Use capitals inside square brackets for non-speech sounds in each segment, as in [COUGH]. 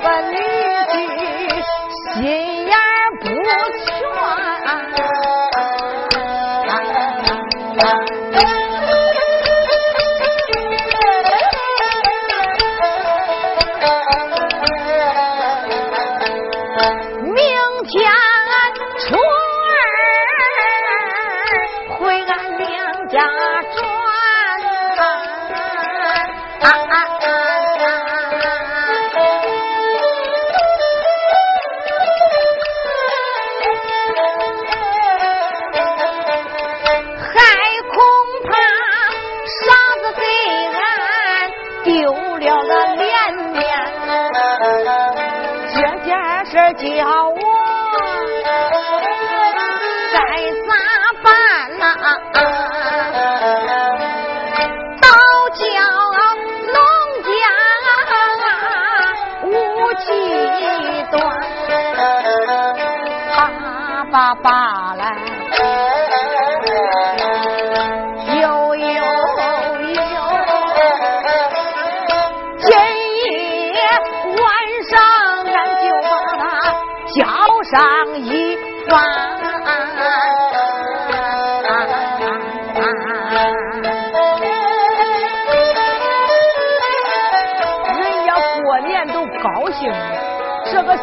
个女婿心眼不全明天春儿回俺娘家住。断。巴巴巴来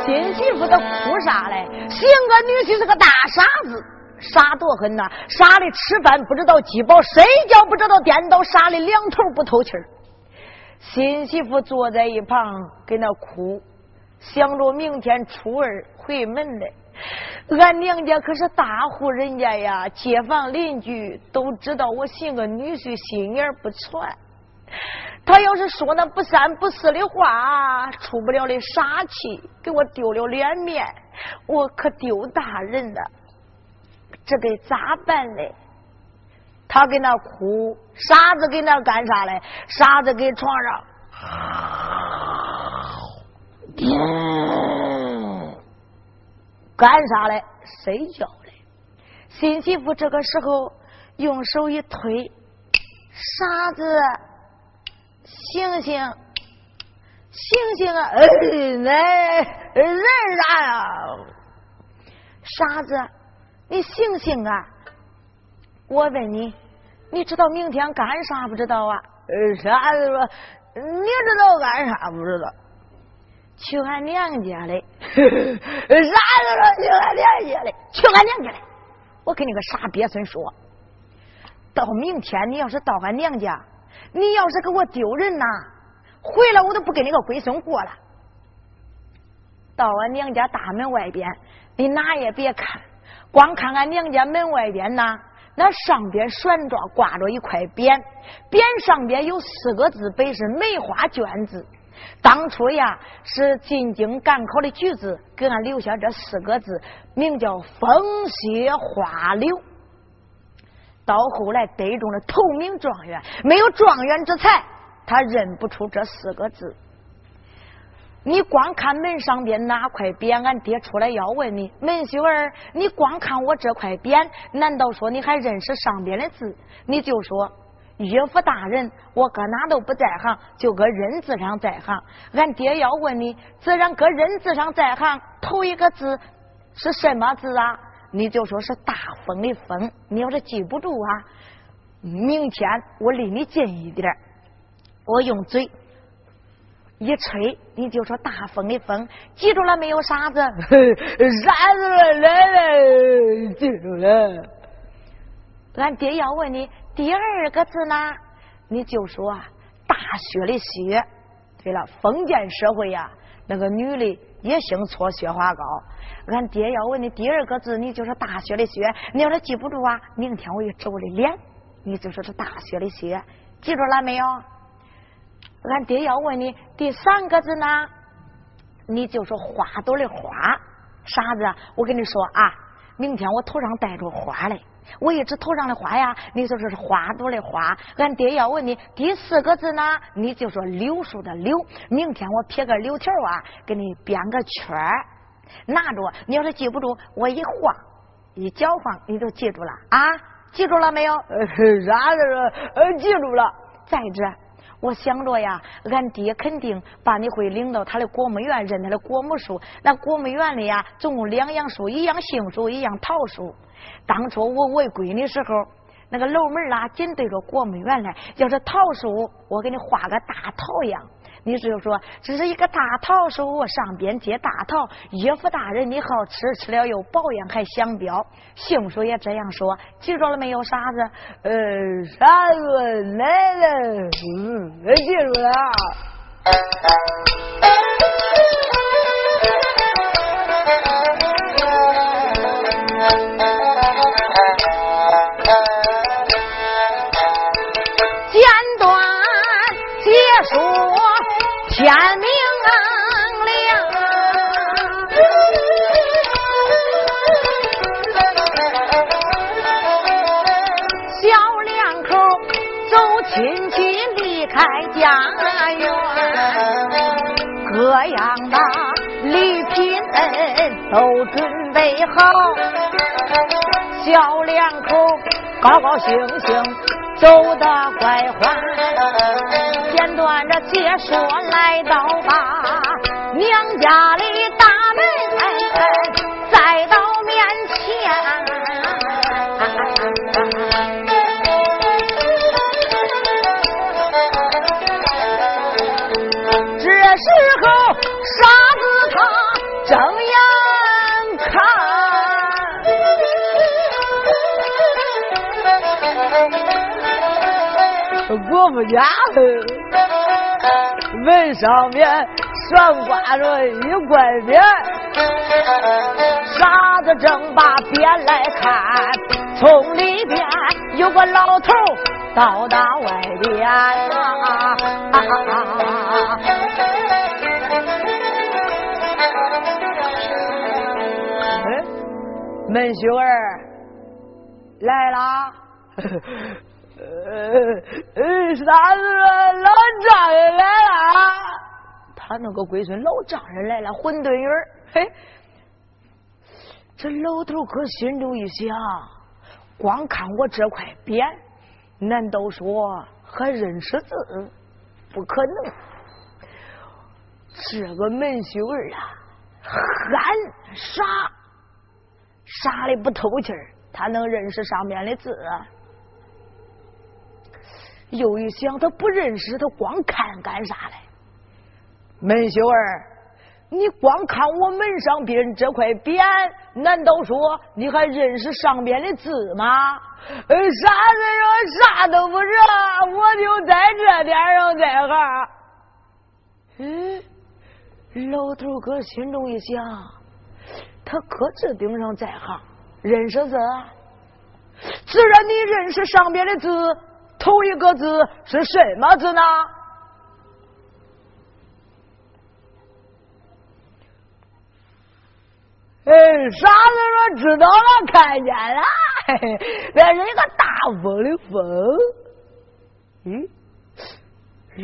新媳妇都哭啥嘞？行个女婿是个大傻子，傻多很呐！傻的吃饭不知道饥饱，睡觉不知道颠倒，傻的两头不透气儿。新媳妇坐在一旁跟那哭，想着明天初二回门嘞。俺娘家可是大户人家呀，街坊邻居都知道我寻个女婿，心眼不传。他要是说那不三不四的话，出不了的傻气，给我丢了脸面，我可丢大人了。这该咋办呢？他跟那哭，傻子跟那干啥嘞？傻子给床上，[LAUGHS] 干啥嘞？睡觉嘞。新媳妇这个时候用手一推，傻子。醒醒，醒醒啊！哎，那人啥呀？傻子，你醒醒啊！我问你，你知道明天干啥不知道啊？傻子说：“你知道干啥不知道？去俺娘家嘞。[LAUGHS] ”傻子说：“去俺娘家嘞，去俺娘家嘞。”我跟你个傻鳖孙说，到明天你要是到俺娘家。你要是给我丢人呐，回来我都不跟你个龟孙过了。到俺娘家大门外边，你哪也别看，光看俺娘家门外边呐，那上边悬着挂着一块匾，匾上边有四个字，本是梅花卷字。当初呀，是进京赶考的举子给俺留下这四个字，名叫风雪花柳。到后来得中了头名状元，没有状元之才，他认不出这四个字。你光看门上边哪块匾，俺爹出来要问你，门秀儿，你光看我这块匾，难道说你还认识上边的字？你就说岳父大人，我搁哪都不在行，就搁认字上在行。俺爹要问你，自然搁认字上在行，头一个字是什么字啊？你就说是大风的风，你要是记不住啊，明天我离你近一点，我用嘴一吹，你就说大风的风，记住了没有，傻子？[LAUGHS] 傻子来了，记住了。俺爹要问你第二个字呢，你就说大雪的雪。对了，封建社会呀，那个女的也兴搓雪花膏。俺爹要问你第二个字，你就说大雪的雪。你要是记不住啊，明天我一指我的脸，你就说是大雪的雪。记住了没有？俺爹要问你第三个字呢，你就说花朵的花。傻子，我跟你说啊，明天我头上戴着花嘞。我一指头上的花呀，你就说是花朵的花。俺爹要问你第四个字呢，你就说柳树的柳。明天我撇个柳条啊，给你编个圈，拿着。你要是记不住，我一晃一搅晃，你就记住了啊？记住了没有？啥子？呃，记住了。再者。我想着呀，俺爹肯定把你会领到他的果木园认他的果木树。那果木园里呀，总共两样树，一样杏树，一样桃树。当初我为闺女时候，那个楼门啊，紧对着果木园来。要是桃树，我给你画个大桃样。你只有说这是一个大桃树，上边结大桃，岳父大人你好吃，吃了又保养还想标。杏树也这样说，记住了没有，傻子？呃，傻子，来了，嗯，记住了。家园，各样的礼品都准备好，小两口高高兴兴走得快欢。简短的解说来到吧，娘家里大门再到面前。看，不家了。门上面悬挂着一块匾，傻子正把匾来看，从里边有个老头到达外边啊！门秀儿来啦！呃，啥子？老丈人来了，他那个龟孙老丈人来了，混沌鱼儿。嘿，这老头可心中一想，光看我这块匾，难道说还认识字？不可能。这个门秀儿啊，憨傻，傻的不透气儿，他能认识上面的字？又一想，他不认识，他光看干啥嘞？门秀儿，你光看我门上边这块匾，难道说你还认识上边的字吗？呃，傻子说啥都不知道，我就在这点上在行。嗯，老头哥心中一想，他可这顶上在行，认识字，自然你认识上边的字。头一个字是什么字呢？哎，傻子说知道了，看见了，[LAUGHS] 那是一个大风的风。嗯，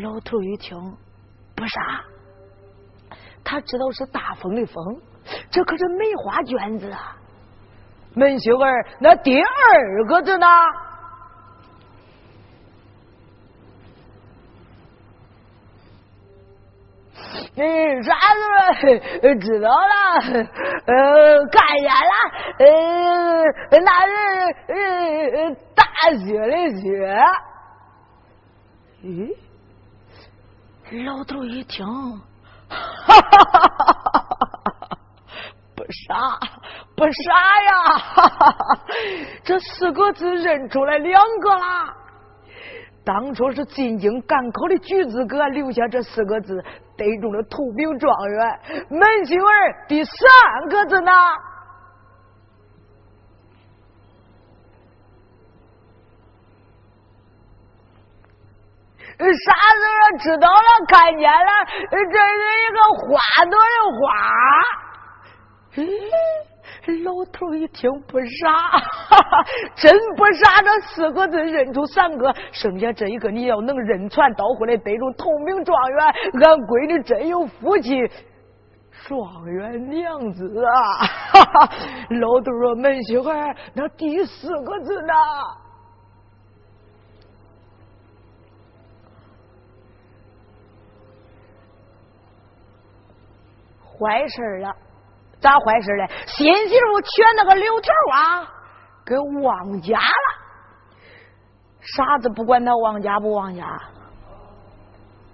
老头一听不傻，他知道是大风的风，这可是梅花卷子啊。门秀儿，那第二个字呢？嗯，啥子？知道了，呃，看见了，呃，那是呃大雪的雪。咦，老头一听，哈哈哈哈哈！不傻，不傻呀！哈哈哈，这四个字认出来两个了。当初是进京赶考的举子给俺留下这四个字，得中了头名状元。门秀儿第三个字呢？啥时候知道了，看见了，这是一个花朵的花。老头一听不傻，[LAUGHS] 真不傻，这四个字认出三个，剩下这一个你要能认全，倒回来得中同名状元，俺闺女真有福气。状元娘子啊！哈 [LAUGHS] 哈老头说：“门秀儿，那第四个字呢？坏事了，咋坏事了？新媳妇娶那个刘条啊，给忘家了。傻子不管他忘家不忘家。”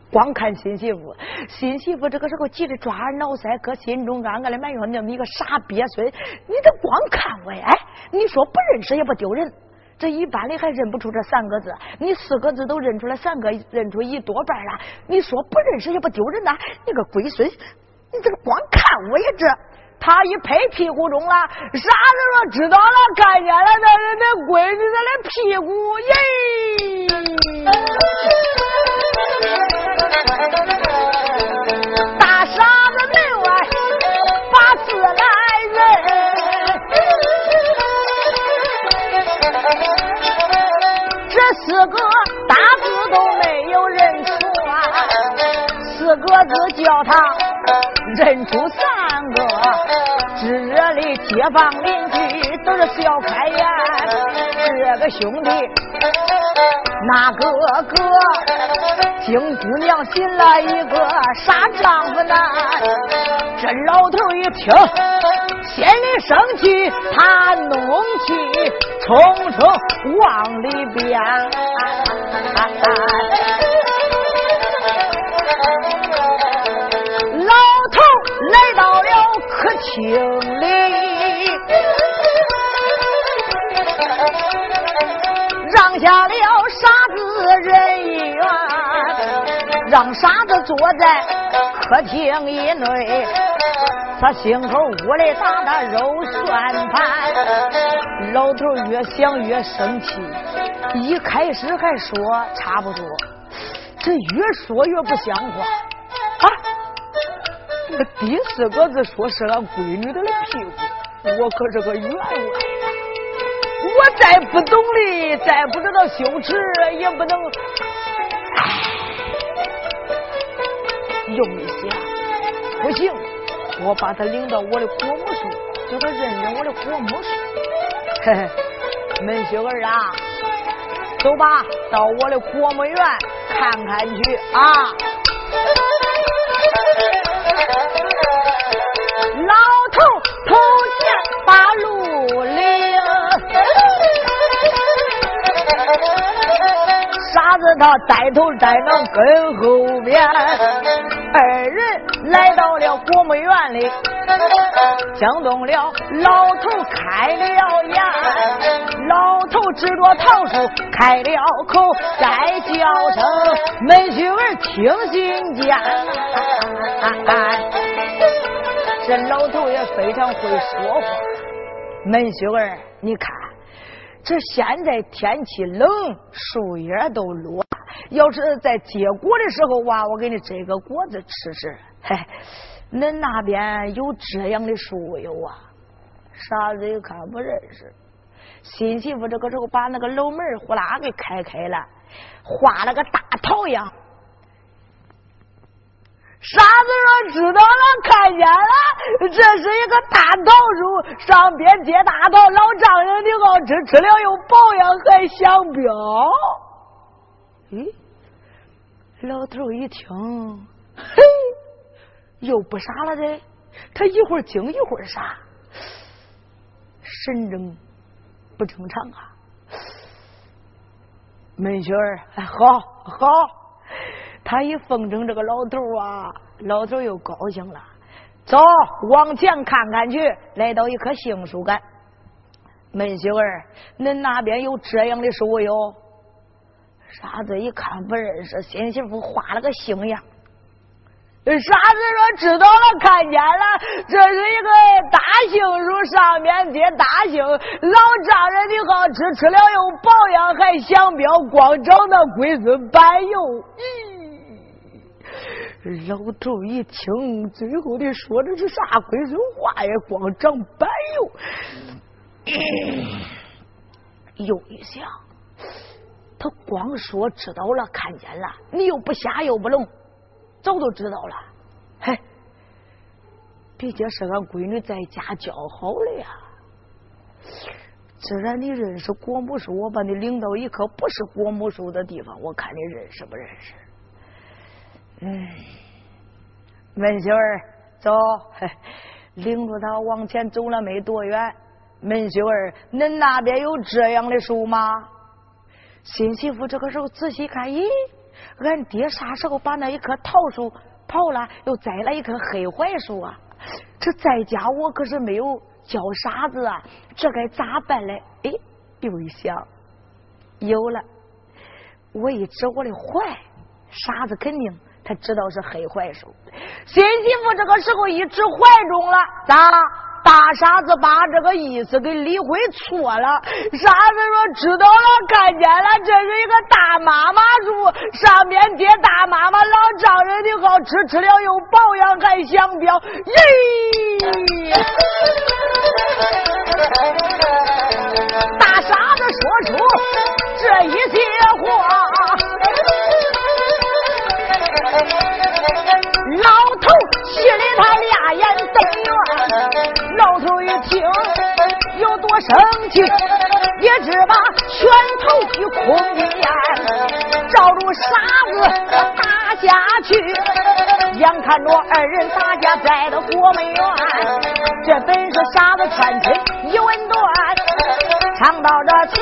光看新媳妇，新媳妇这个时候急得抓耳挠腮，搁心中暗暗的埋怨：那么一个傻鳖孙，你这光看我呀？你说不认识也不丢人，这一般的还认不出这三个字，你四个字都认出来三个，认出一多半了。你说不认识也不丢人呐？你个龟孙，你这个光看我呀这，他一拍屁股中了，傻子说知道了，看见了，那是那闺女那的屁股耶。[LAUGHS] 大傻子门外把字来认，这四个大字都没有认出啊，四个字叫他认出三，街坊邻居都是笑开颜，这个兄弟。那个个金姑娘寻了一个傻丈夫呢？这老头一听，心里生气，他怒气冲冲往里边。老头来到了客厅下了傻子。人一员，让傻子坐在客厅以内，他心口屋里打打肉算盘。老头越想越生气，一开始还说差不多，这越说越不像话啊！那第四个字说是俺闺女的屁股，我可是个冤枉。我再不懂的，再不知道羞耻，也不能。用一想，不行，我把他领到我的国母处，叫他认认我的国母处。嘿嘿，门秀儿啊，走吧，到我的国母院看看去啊。他带头带脑跟后边，二人来到了国母院里，惊动了老头开了眼，老头指着桃树开了口，再叫声门婿儿听信见。这老头也非常会说话，门婿儿，你看。这现在天气冷，树叶都落。要是在结果的时候哇，我给你摘个果子吃吃。嘿，恁那边有这样的树有啊？傻子一看不认识。新媳妇这个时候把那个楼门呼啦给开开了，画了个大桃样。傻子说：“知道了，看见了，[LAUGHS] 这是一个大桃树，上边结大桃，老丈人的好吃，吃了又保养，还香标。”咦，老头一听，嘿，又不傻了的，他一会儿惊一会儿傻，神正不正常啊！门雪儿，好好。他一奉承这个老头啊，老头又高兴了。走，往前看看去。来到一棵杏树干，门媳妇儿，恁那边有这样的树有？傻子一看不认识，新媳妇画了个杏样，傻子说知道了，看见了，这是一个大杏树上面结大杏，老丈人的好吃，吃了又保养，还想标，光找那龟孙板油。咦，老头一听，最后的说的是啥龟孙话呀？光长板油。又一想，他光说知道了，看见了，你又不瞎又不聋。早都知道了，嘿，毕竟是俺闺女在家教好的呀。既然你认识国母树，我把你领到一棵不是国母树的地方，我看你认识不认识？嗯，门秀儿，走，领着他往前走了没多远。门秀儿，恁那边有这样的树吗？新媳妇这个时候仔细看，咦。俺爹啥时候把那一棵桃树刨了，又栽了一棵黑槐树啊？这在家我可是没有教傻子啊，这该咋办嘞？哎，又一想，有了，我一指我的槐，傻子肯定他知道是黑槐树。新媳妇这个时候一直怀中了，咋了？大傻子把这个意思给理会错了。傻子说：“知道了，看见了，这是一个大妈妈树，上面结大妈妈老丈人的好吃，吃了又保养，还香标。”咦，大傻子说出这也只把拳头一空眼，照住傻子打下去。眼看着二人打架在了火门院，这本是傻子穿亲一文断，唱到这词。